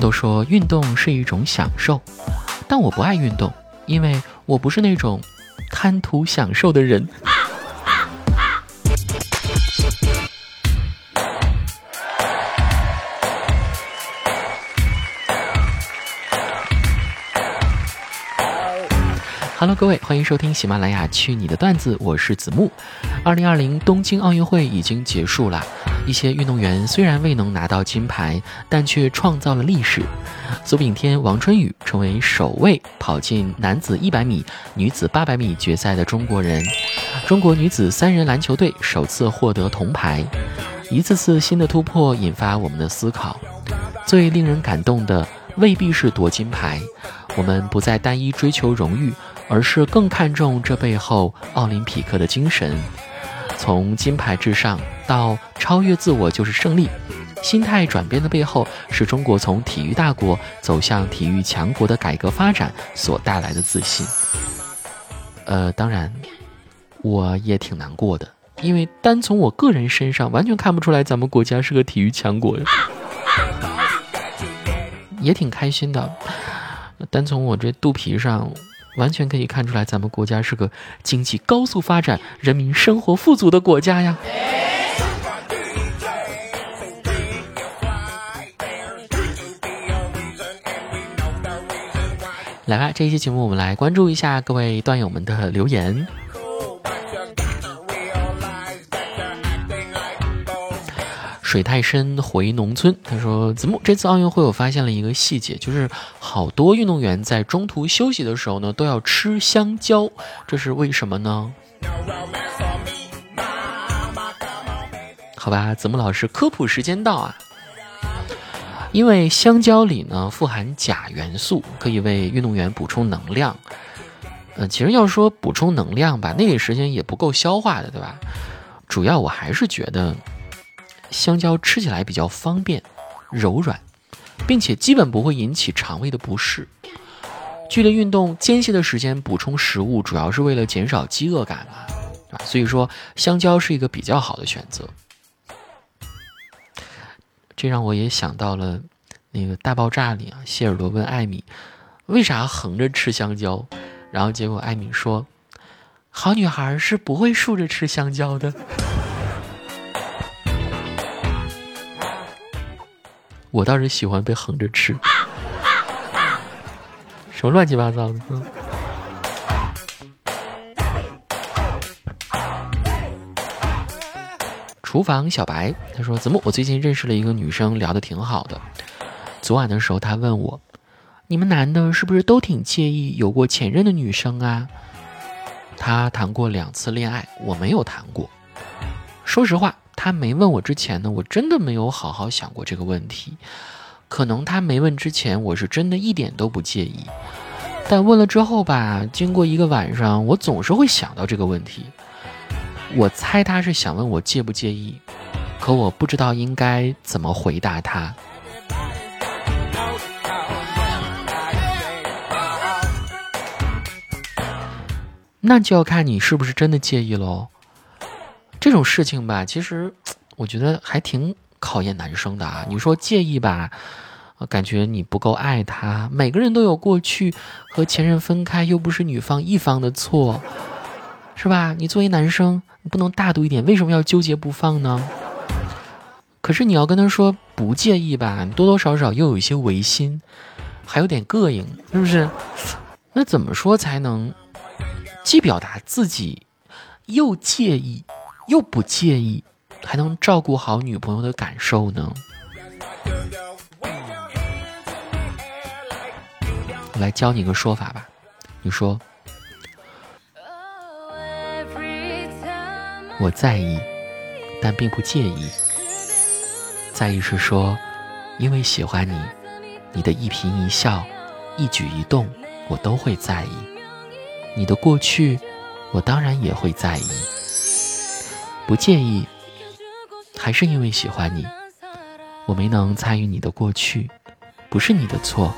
都说运动是一种享受，但我不爱运动，因为我不是那种贪图享受的人。Hello，各位，欢迎收听喜马拉雅《去你的段子》，我是子木。二零二零东京奥运会已经结束了，一些运动员虽然未能拿到金牌，但却创造了历史。苏炳添、王春雨成为首位跑进男子一百米、女子八百米决赛的中国人。中国女子三人篮球队首次获得铜牌。一次次新的突破引发我们的思考。最令人感动的未必是夺金牌，我们不再单一追求荣誉。而是更看重这背后奥林匹克的精神，从金牌至上到超越自我就是胜利，心态转变的背后是中国从体育大国走向体育强国的改革发展所带来的自信。呃，当然，我也挺难过的，因为单从我个人身上完全看不出来咱们国家是个体育强国呀，也挺开心的，单从我这肚皮上。完全可以看出来，咱们国家是个经济高速发展、人民生活富足的国家呀！来吧，这一期节目我们来关注一下各位段友们的留言。水太深回农村，他说：“子木，这次奥运会我发现了一个细节，就是好多运动员在中途休息的时候呢，都要吃香蕉，这是为什么呢？”好吧，子木老师科普时间到啊！因为香蕉里呢富含钾元素，可以为运动员补充能量。呃，其实要说补充能量吧，那个时间也不够消化的，对吧？主要我还是觉得。香蕉吃起来比较方便、柔软，并且基本不会引起肠胃的不适。剧烈运动间歇的时间补充食物，主要是为了减少饥饿感嘛，对吧？所以说香蕉是一个比较好的选择。这让我也想到了那个大爆炸里啊，谢耳朵问艾米为啥横着吃香蕉，然后结果艾米说：“好女孩是不会竖着吃香蕉的。”我倒是喜欢被横着吃，什么乱七八糟的。厨房小白他说：“怎么？我最近认识了一个女生，聊的挺好的。昨晚的时候，她问我，你们男的是不是都挺介意有过前任的女生啊？他谈过两次恋爱，我没有谈过。说实话。”他没问我之前呢，我真的没有好好想过这个问题。可能他没问之前，我是真的一点都不介意。但问了之后吧，经过一个晚上，我总是会想到这个问题。我猜他是想问我介不介意，可我不知道应该怎么回答他。那就要看你是不是真的介意喽。这种事情吧，其实我觉得还挺考验男生的啊。你说介意吧，感觉你不够爱他。每个人都有过去和前任分开，又不是女方一方的错，是吧？你作为男生，你不能大度一点，为什么要纠结不放呢？可是你要跟他说不介意吧，多多少少又有一些违心，还有点膈应，是不是？那怎么说才能既表达自己又介意？又不介意，还能照顾好女朋友的感受呢。我来教你个说法吧，你说，我在意，但并不介意。在意是说，因为喜欢你，你的一颦一笑、一举一动，我都会在意。你的过去，我当然也会在意。不介意，还是因为喜欢你。我没能参与你的过去，不是你的错。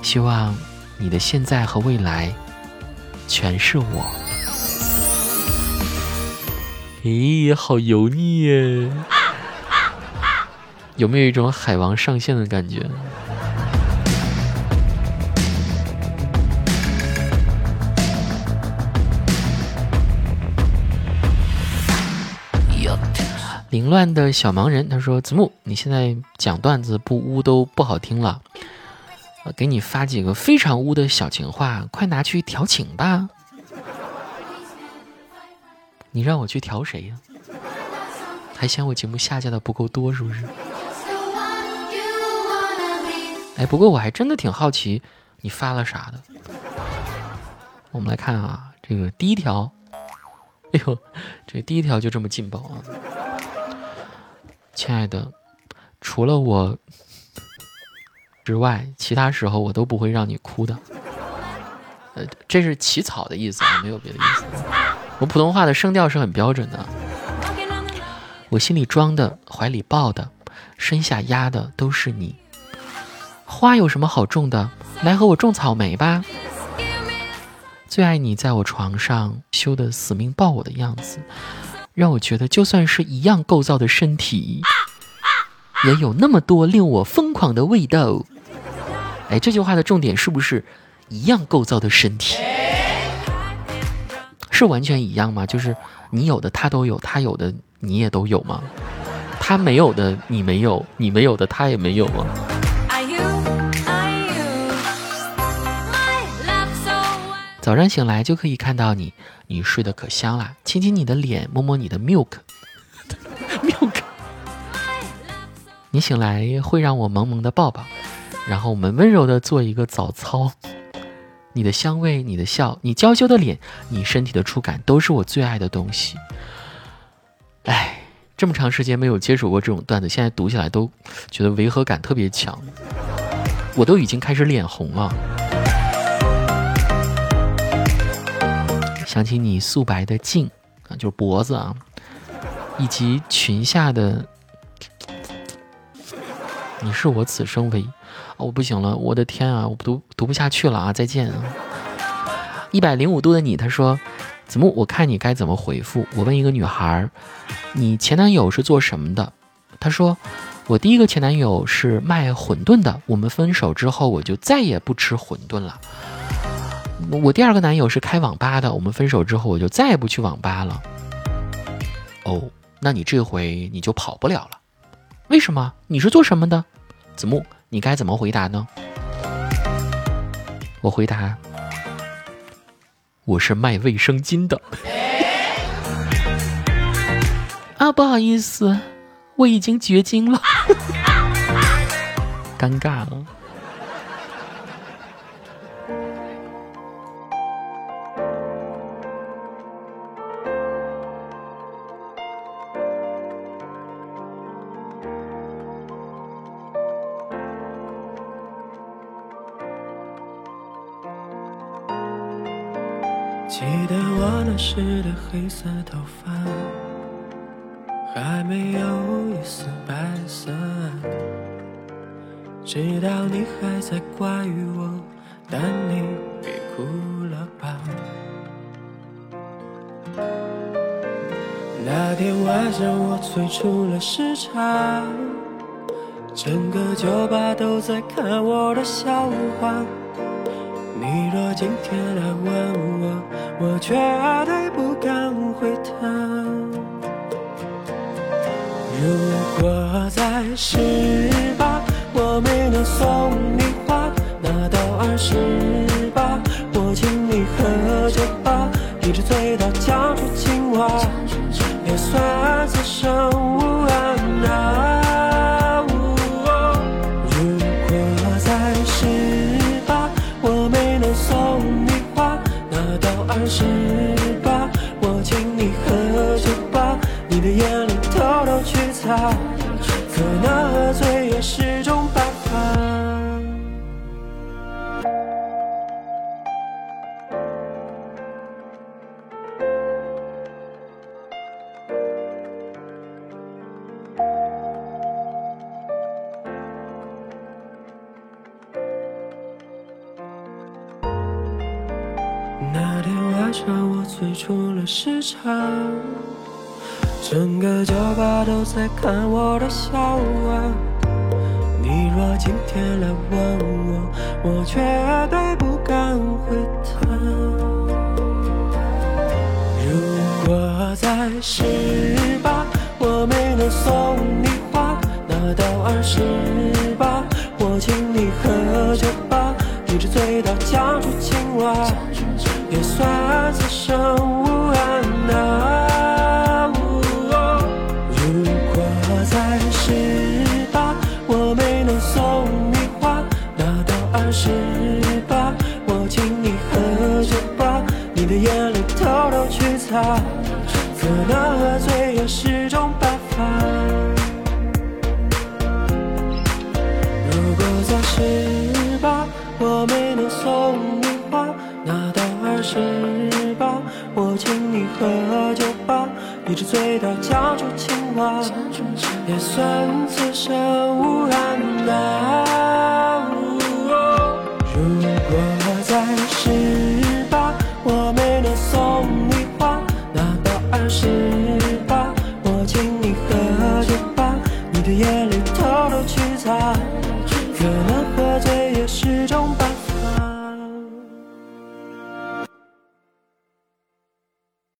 希望你的现在和未来，全是我。咦，好油腻耶！有没有一种海王上线的感觉？凌乱的小盲人他说：“子木，你现在讲段子不污都不好听了，我给你发几个非常污的小情话，快拿去调情吧。”你让我去调谁呀？还嫌我节目下架的不够多是不是？哎，不过我还真的挺好奇你发了啥的。我们来看啊，这个第一条，哎呦，这第一条就这么劲爆啊！亲爱的，除了我之外，其他时候我都不会让你哭的。呃，这是起草的意思啊，没有别的意思。我普通话的声调是很标准的。我心里装的、怀里抱的、身下压的都是你。花有什么好种的？来和我种草莓吧。最爱你在我床上羞得死命抱我的样子，让我觉得就算是一样构造的身体，也有那么多令我疯狂的味道。哎，这句话的重点是不是一样构造的身体？是完全一样吗？就是你有的他都有，他有的你也都有吗？他没有的你没有，你没有的他也没有吗？早上醒来就可以看到你，你睡得可香啦！亲亲你的脸，摸摸你的 milk，milk。你醒来会让我萌萌的抱抱，然后我们温柔的做一个早操。你的香味，你的笑，你娇羞的脸，你身体的触感，都是我最爱的东西。哎，这么长时间没有接触过这种段子，现在读起来都觉得违和感特别强，我都已经开始脸红了。想起你素白的颈啊，就是脖子啊，以及裙下的，你是我此生唯一。哦，不行了，我的天啊，我读读不下去了啊！再见啊！一百零五度的你，他说，子木，我看你该怎么回复？我问一个女孩，你前男友是做什么的？她说，我第一个前男友是卖馄饨的，我们分手之后，我就再也不吃馄饨了。我第二个男友是开网吧的，我们分手之后我就再也不去网吧了。哦，那你这回你就跑不了了，为什么？你是做什么的？子木，你该怎么回答呢？我回答，我是卖卫生巾的。啊，不好意思，我已经绝经了，尴尬了。记得我那时的黑色头发，还没有一丝白色。知道你还在怪我，但你别哭了吧。那天晚上我催出了时差，整个酒吧都在看我的笑话。你若今天来问我，我绝对不敢回答。如果在十八，我没能送你花，那到二十我醉出了时差，整个酒吧都在看我的笑话。你若今天来问我，我绝对不敢回答。如果在十八，我我没能送你花，那到二十八，我请你喝酒吧，一直醉到讲出青蛙，也算此生无憾呐。如果在十八，我没能送你花，那到二十八，我请你喝酒吧，你的眼泪偷偷去擦，你喝酒吧，一直醉到讲出青蛙，也算此生无憾呐。